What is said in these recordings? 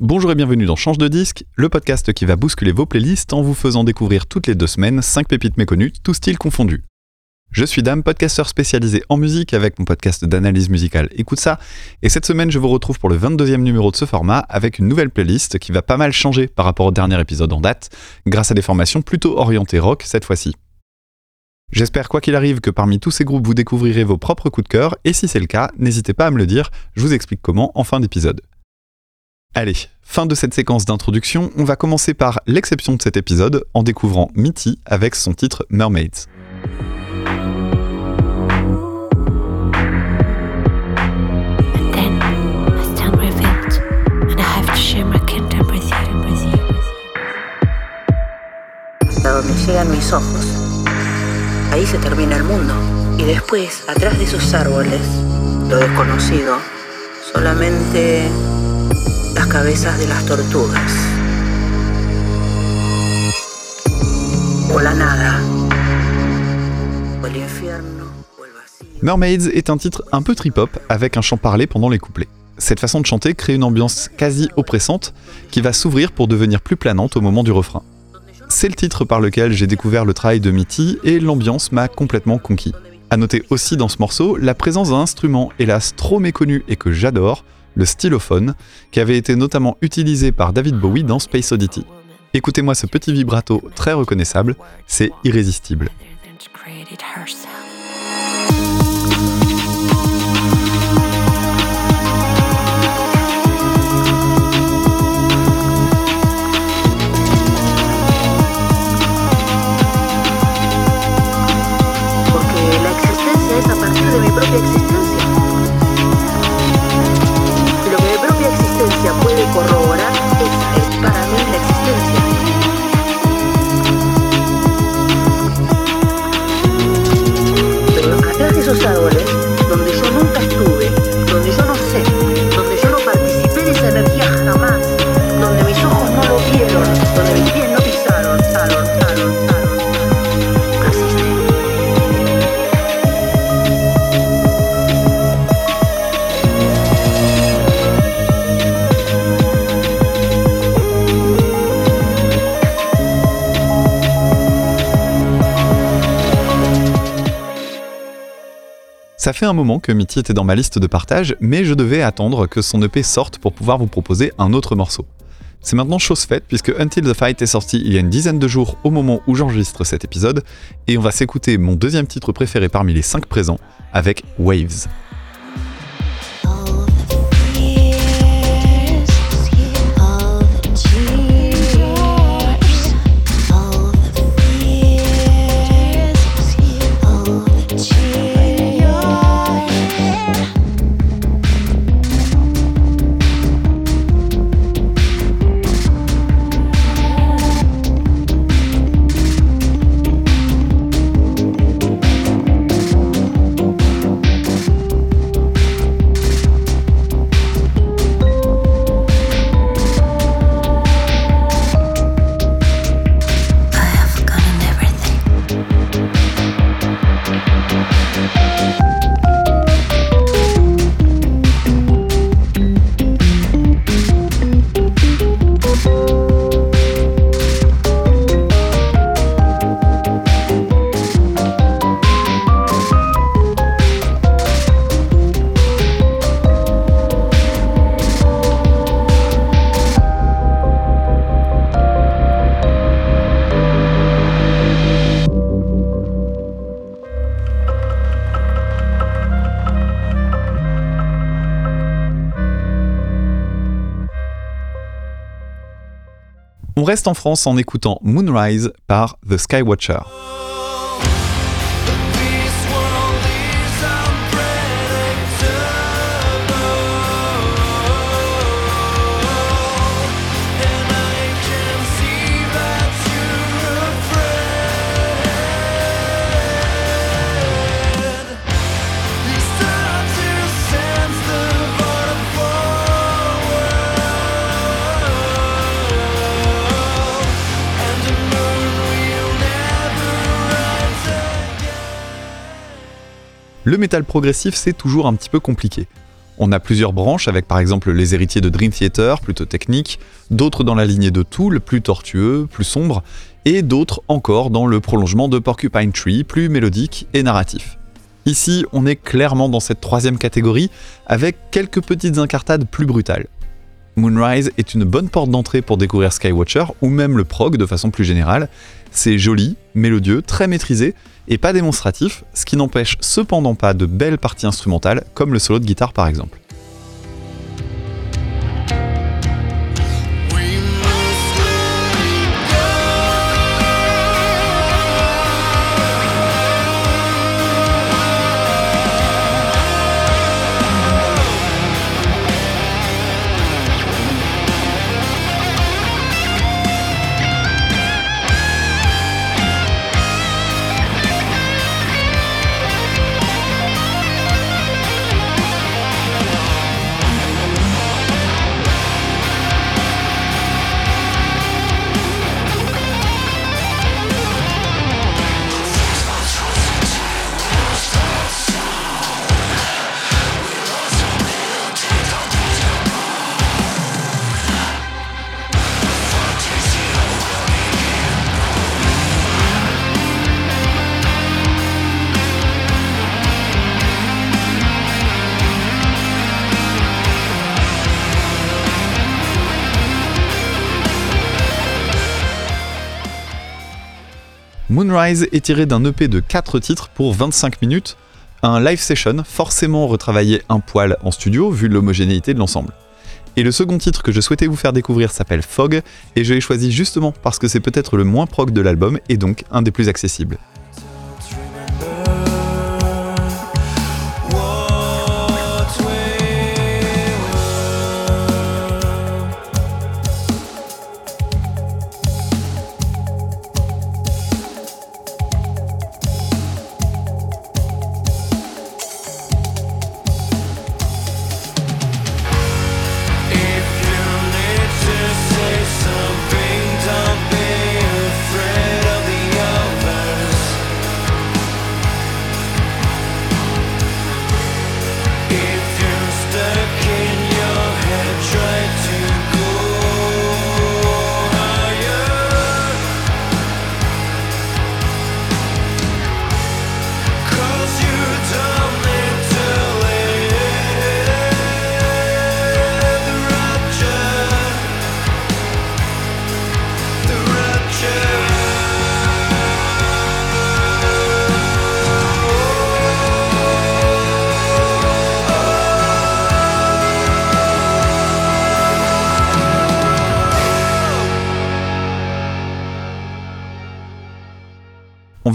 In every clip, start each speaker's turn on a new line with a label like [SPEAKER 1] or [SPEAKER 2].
[SPEAKER 1] Bonjour et bienvenue dans Change de disque, le podcast qui va bousculer vos playlists en vous faisant découvrir toutes les deux semaines 5 pépites méconnues, tous styles confondus. Je suis Dame, podcasteur spécialisé en musique avec mon podcast d'analyse musicale Écoute ça, et cette semaine je vous retrouve pour le 22e numéro de ce format avec une nouvelle playlist qui va pas mal changer par rapport au dernier épisode en date, grâce à des formations plutôt orientées rock cette fois-ci. J'espère quoi qu'il arrive que parmi tous ces groupes vous découvrirez vos propres coups de cœur, et si c'est le cas, n'hésitez pas à me le dire, je vous explique comment en fin d'épisode. Allez, fin de cette séquence d'introduction, on va commencer par l'exception de cet épisode en découvrant Mitty avec son titre Mermaids.
[SPEAKER 2] A
[SPEAKER 3] donde llegan mis ojos. Ahí se termina el mundo. Y después, atrás de esos árboles, lo desconocido, solamente
[SPEAKER 1] Mermaids est un titre un peu trip-hop avec un chant parlé pendant les couplets. Cette façon de chanter crée une ambiance quasi oppressante qui va s'ouvrir pour devenir plus planante au moment du refrain. C'est le titre par lequel j'ai découvert le travail de Mitty et l'ambiance m'a complètement conquis. À noter aussi dans ce morceau la présence d'un instrument hélas trop méconnu et que j'adore, le stylophone, qui avait été notamment utilisé par David Bowie dans Space Oddity. Écoutez-moi ce petit vibrato très reconnaissable, c'est irrésistible.
[SPEAKER 3] Atrás
[SPEAKER 1] fait un moment que Mitty était dans ma liste de partage, mais je devais attendre que son EP sorte pour pouvoir vous proposer un autre morceau. C'est maintenant chose faite puisque Until the Fight est sorti il y a une dizaine de jours au moment où j'enregistre cet épisode, et on va s'écouter mon deuxième titre préféré parmi les 5 présents avec Waves. On reste en France en écoutant Moonrise par The Skywatcher. Le métal progressif, c'est toujours un petit peu compliqué. On a plusieurs branches avec par exemple les héritiers de Dream Theater, plutôt techniques, d'autres dans la lignée de Tool, plus tortueux, plus sombre, et d'autres encore dans le prolongement de Porcupine Tree, plus mélodique et narratif. Ici, on est clairement dans cette troisième catégorie, avec quelques petites incartades plus brutales. Moonrise est une bonne porte d'entrée pour découvrir Skywatcher, ou même le prog de façon plus générale. C'est joli, mélodieux, très maîtrisé, et pas démonstratif, ce qui n'empêche cependant pas de belles parties instrumentales, comme le solo de guitare par exemple. Moonrise est tiré d'un EP de 4 titres pour 25 minutes, un live session forcément retravaillé un poil en studio vu l'homogénéité de l'ensemble. Et le second titre que je souhaitais vous faire découvrir s'appelle Fog, et je l'ai choisi justement parce que c'est peut-être le moins prog de l'album et donc un des plus accessibles.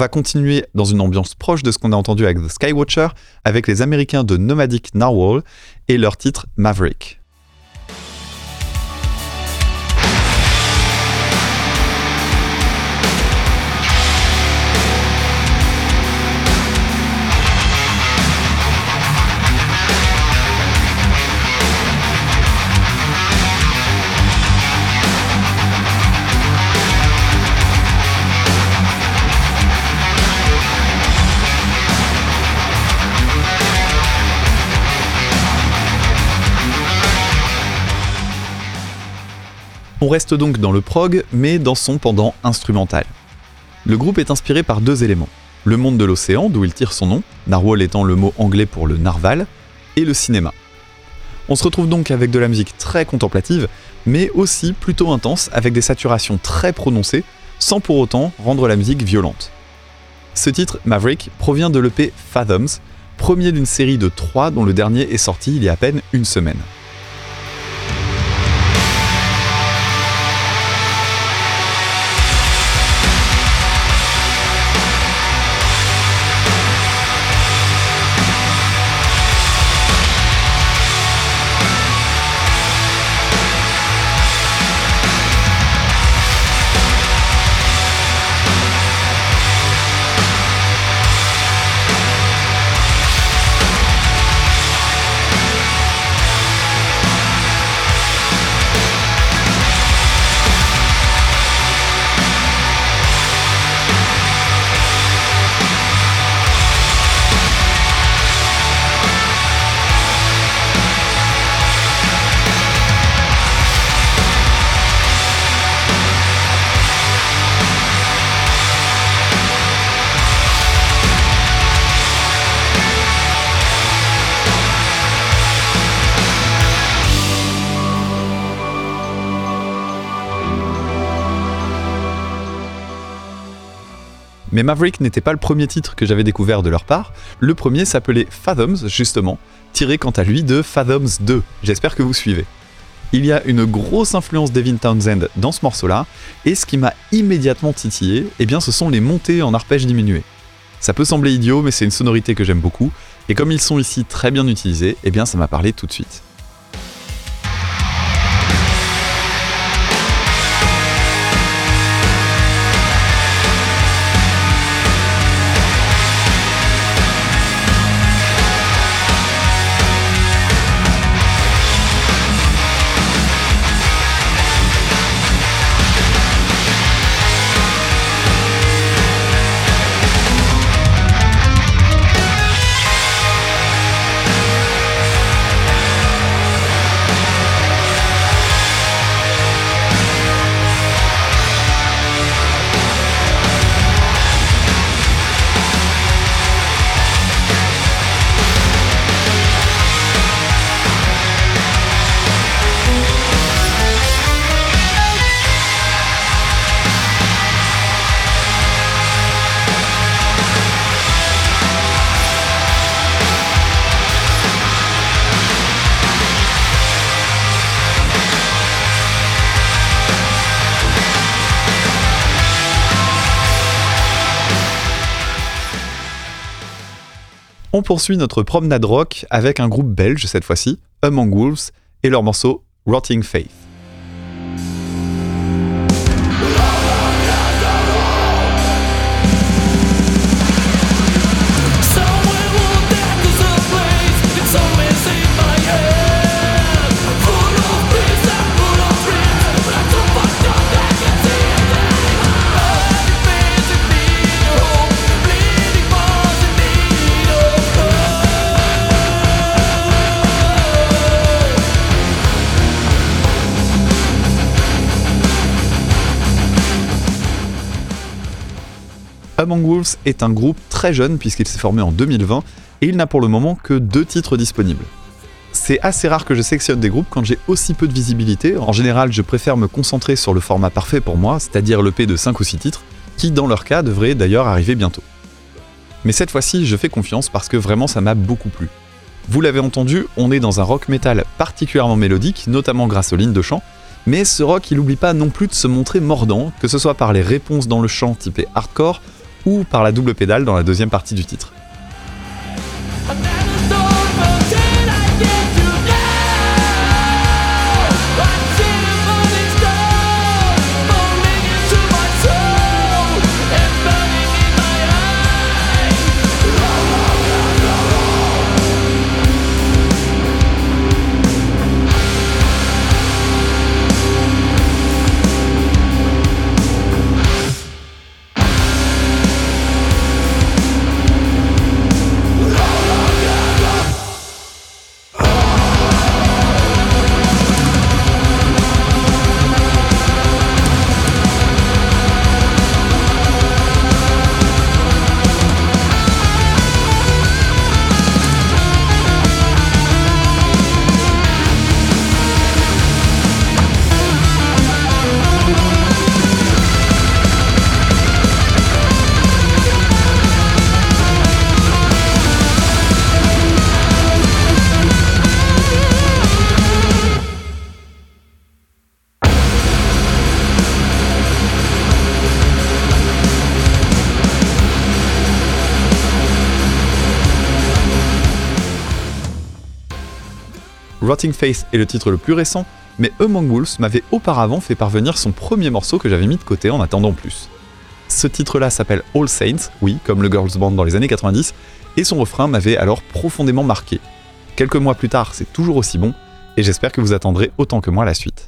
[SPEAKER 1] Va continuer dans une ambiance proche de ce qu'on a entendu avec The Skywatcher, avec les Américains de Nomadic Narwhal et leur titre Maverick. Reste donc dans le prog, mais dans son pendant instrumental. Le groupe est inspiré par deux éléments. Le monde de l'océan, d'où il tire son nom, narwhal étant le mot anglais pour le narval, et le cinéma. On se retrouve donc avec de la musique très contemplative, mais aussi plutôt intense, avec des saturations très prononcées, sans pour autant rendre la musique violente. Ce titre, Maverick, provient de l'EP Fathoms, premier d'une série de trois dont le dernier est sorti il y a à peine une semaine. Mais Maverick n'était pas le premier titre que j'avais découvert de leur part. Le premier s'appelait Fathoms, justement, tiré quant à lui de Fathoms 2. J'espère que vous suivez. Il y a une grosse influence d'Evin Townsend dans ce morceau-là, et ce qui m'a immédiatement titillé, eh bien, ce sont les montées en arpège diminué. Ça peut sembler idiot, mais c'est une sonorité que j'aime beaucoup, et comme ils sont ici très bien utilisés, eh bien, ça m'a parlé tout de suite. On poursuit notre promenade rock avec un groupe belge cette fois-ci, Among Wolves, et leur morceau Rotting Faith. Wolves est un groupe très jeune puisqu'il s'est formé en 2020 et il n'a pour le moment que deux titres disponibles. C'est assez rare que je sélectionne des groupes quand j'ai aussi peu de visibilité. En général, je préfère me concentrer sur le format parfait pour moi, c'est-à-dire l'EP de 5 ou 6 titres, qui dans leur cas devrait d'ailleurs arriver bientôt. Mais cette fois-ci, je fais confiance parce que vraiment ça m'a beaucoup plu. Vous l'avez entendu, on est dans un rock metal particulièrement mélodique, notamment grâce aux lignes de chant, mais ce rock il n'oublie pas non plus de se montrer mordant, que ce soit par les réponses dans le chant typé hardcore, ou par la double pédale dans la deuxième partie du titre. Rotting Face est le titre le plus récent, mais Among Wolves m'avait auparavant fait parvenir son premier morceau que j'avais mis de côté en attendant plus. Ce titre-là s'appelle All Saints, oui, comme le Girls Band dans les années 90, et son refrain m'avait alors profondément marqué. Quelques mois plus tard, c'est toujours aussi bon, et j'espère que vous attendrez autant que moi la suite.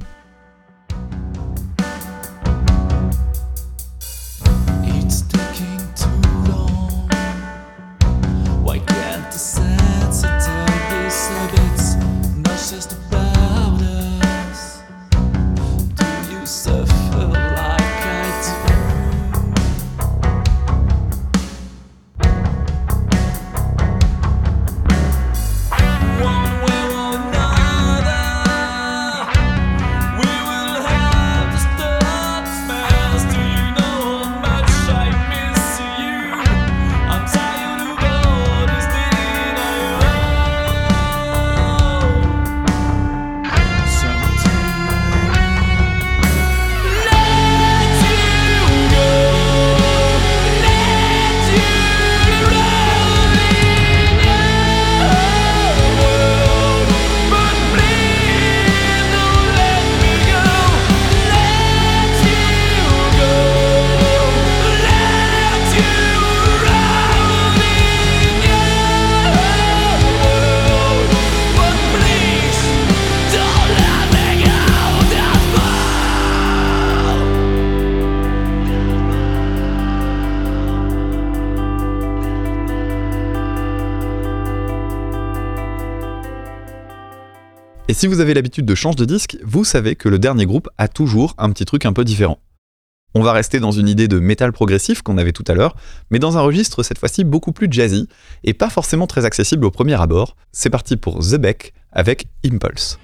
[SPEAKER 1] Si vous avez l'habitude de change de disque, vous savez que le dernier groupe a toujours un petit truc un peu différent. On va rester dans une idée de métal progressif qu'on avait tout à l'heure, mais dans un registre cette fois-ci beaucoup plus jazzy et pas forcément très accessible au premier abord. C'est parti pour The Beck avec Impulse.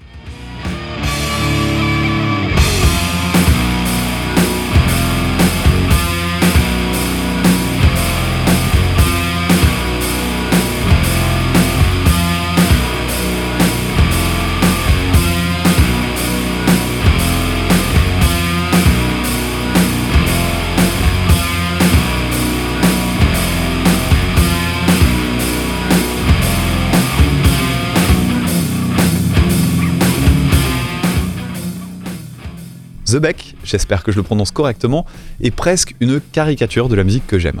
[SPEAKER 1] The Beck, j'espère que je le prononce correctement, est presque une caricature de la musique que j'aime.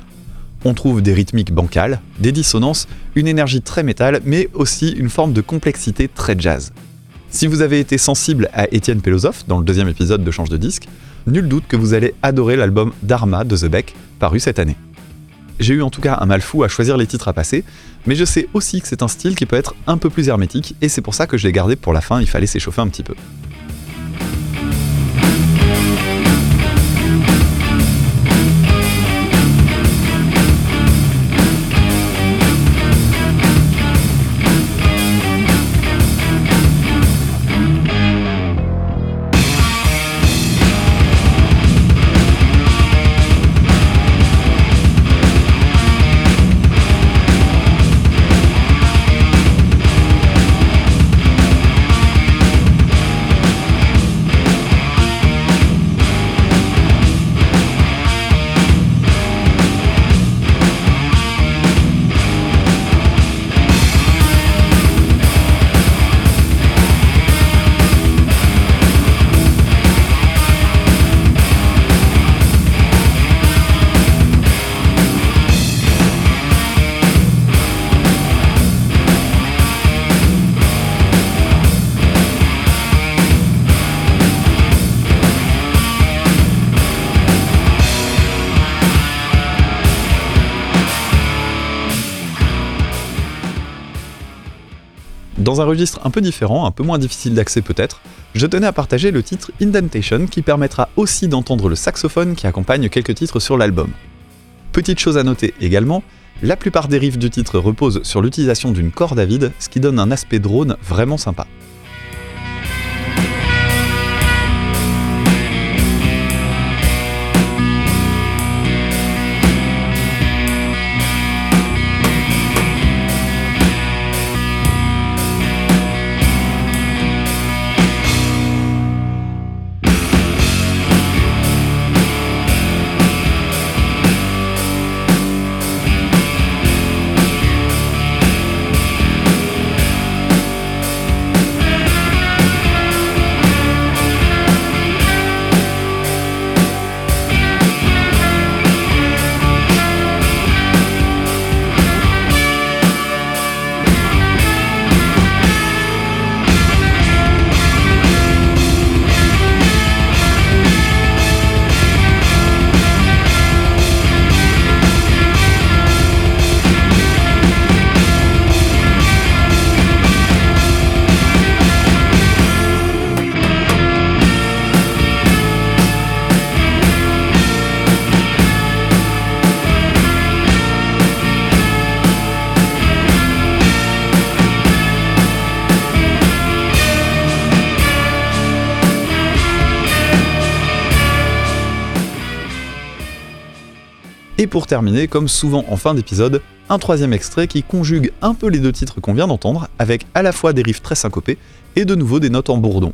[SPEAKER 1] On trouve des rythmiques bancales, des dissonances, une énergie très métal, mais aussi une forme de complexité très jazz. Si vous avez été sensible à Étienne Pelosov dans le deuxième épisode de Change de disque, nul doute que vous allez adorer l'album Dharma de The Beck, paru cette année. J'ai eu en tout cas un mal fou à choisir les titres à passer, mais je sais aussi que c'est un style qui peut être un peu plus hermétique, et c'est pour ça que je l'ai gardé pour la fin, il fallait s'échauffer un petit peu. Dans un registre un peu différent, un peu moins difficile d'accès peut-être, je tenais à partager le titre Indentation qui permettra aussi d'entendre le saxophone qui accompagne quelques titres sur l'album. Petite chose à noter également, la plupart des riffs du titre reposent sur l'utilisation d'une corde à vide, ce qui donne un aspect drone vraiment sympa. Pour terminer, comme souvent en fin d'épisode, un troisième extrait qui conjugue un peu les deux titres qu'on vient d'entendre, avec à la fois des riffs très syncopés et de nouveau des notes en bourdon.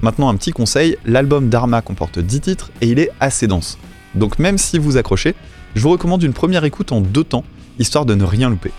[SPEAKER 1] Maintenant un petit conseil, l'album Dharma comporte 10 titres et il est assez dense. Donc même si vous accrochez, je vous recommande une première écoute en deux temps, histoire de ne rien louper.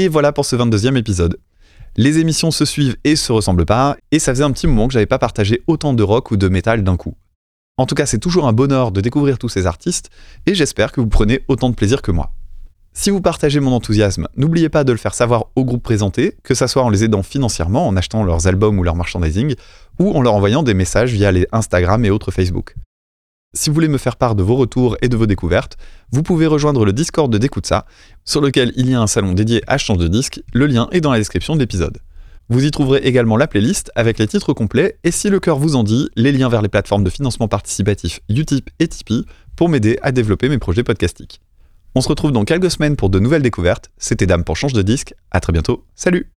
[SPEAKER 1] Et voilà pour ce 22e épisode. Les émissions se suivent et se ressemblent pas, et ça faisait un petit moment que j'avais pas partagé autant de rock ou de métal d'un coup. En tout cas, c'est toujours un bonheur de découvrir tous ces artistes, et j'espère que vous prenez autant de plaisir que moi. Si vous partagez mon enthousiasme, n'oubliez pas de le faire savoir au groupe présenté, que ce soit en les aidant financièrement, en achetant leurs albums ou leur merchandising, ou en leur envoyant des messages via les Instagram et autres Facebook. Si vous voulez me faire part de vos retours et de vos découvertes, vous pouvez rejoindre le Discord de Découte sur lequel il y a un salon dédié à change de disque, le lien est dans la description de l'épisode. Vous y trouverez également la playlist avec les titres complets et si le cœur vous en dit, les liens vers les plateformes de financement participatif Utip et Tipeee pour m'aider à développer mes projets podcastiques. On se retrouve dans quelques semaines pour de nouvelles découvertes. C'était Dame pour Change de Disque. À très bientôt. Salut